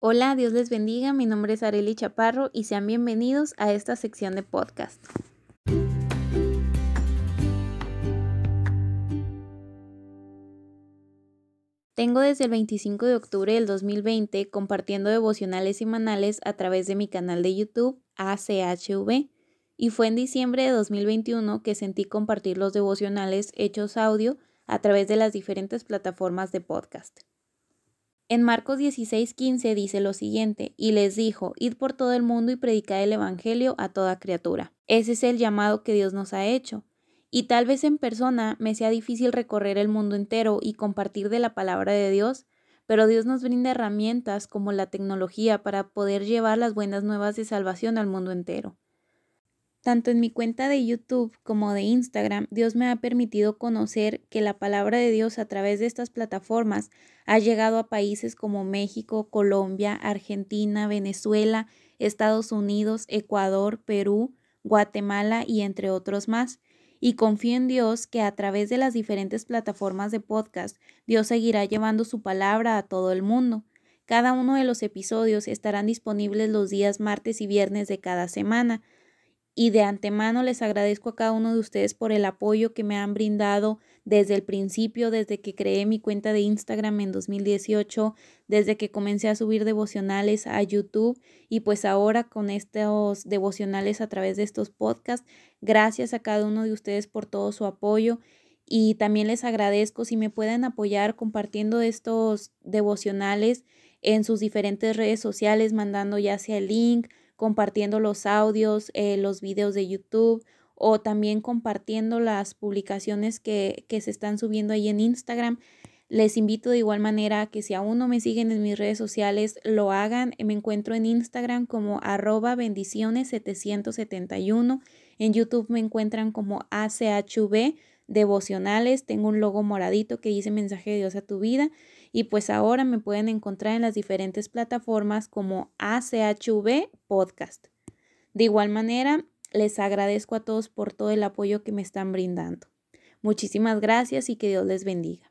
Hola, Dios les bendiga. Mi nombre es Areli Chaparro y sean bienvenidos a esta sección de podcast. Tengo desde el 25 de octubre del 2020 compartiendo devocionales semanales a través de mi canal de YouTube ACHV y fue en diciembre de 2021 que sentí compartir los devocionales hechos audio a través de las diferentes plataformas de podcast. En Marcos 16:15 dice lo siguiente, y les dijo, id por todo el mundo y predicad el Evangelio a toda criatura. Ese es el llamado que Dios nos ha hecho. Y tal vez en persona me sea difícil recorrer el mundo entero y compartir de la palabra de Dios, pero Dios nos brinda herramientas como la tecnología para poder llevar las buenas nuevas de salvación al mundo entero. Tanto en mi cuenta de YouTube como de Instagram, Dios me ha permitido conocer que la palabra de Dios a través de estas plataformas ha llegado a países como México, Colombia, Argentina, Venezuela, Estados Unidos, Ecuador, Perú, Guatemala y entre otros más. Y confío en Dios que a través de las diferentes plataformas de podcast, Dios seguirá llevando su palabra a todo el mundo. Cada uno de los episodios estarán disponibles los días martes y viernes de cada semana y de antemano les agradezco a cada uno de ustedes por el apoyo que me han brindado desde el principio, desde que creé mi cuenta de Instagram en 2018, desde que comencé a subir devocionales a YouTube y pues ahora con estos devocionales a través de estos podcasts. Gracias a cada uno de ustedes por todo su apoyo y también les agradezco si me pueden apoyar compartiendo estos devocionales en sus diferentes redes sociales, mandando ya sea el link, compartiendo los audios, eh, los videos de YouTube o también compartiendo las publicaciones que, que se están subiendo ahí en Instagram. Les invito de igual manera que si aún no me siguen en mis redes sociales, lo hagan. Me encuentro en Instagram como arroba bendiciones 771. En YouTube me encuentran como ACHV devocionales. Tengo un logo moradito que dice mensaje de Dios a tu vida. Y pues ahora me pueden encontrar en las diferentes plataformas como ACHV Podcast. De igual manera, les agradezco a todos por todo el apoyo que me están brindando. Muchísimas gracias y que Dios les bendiga.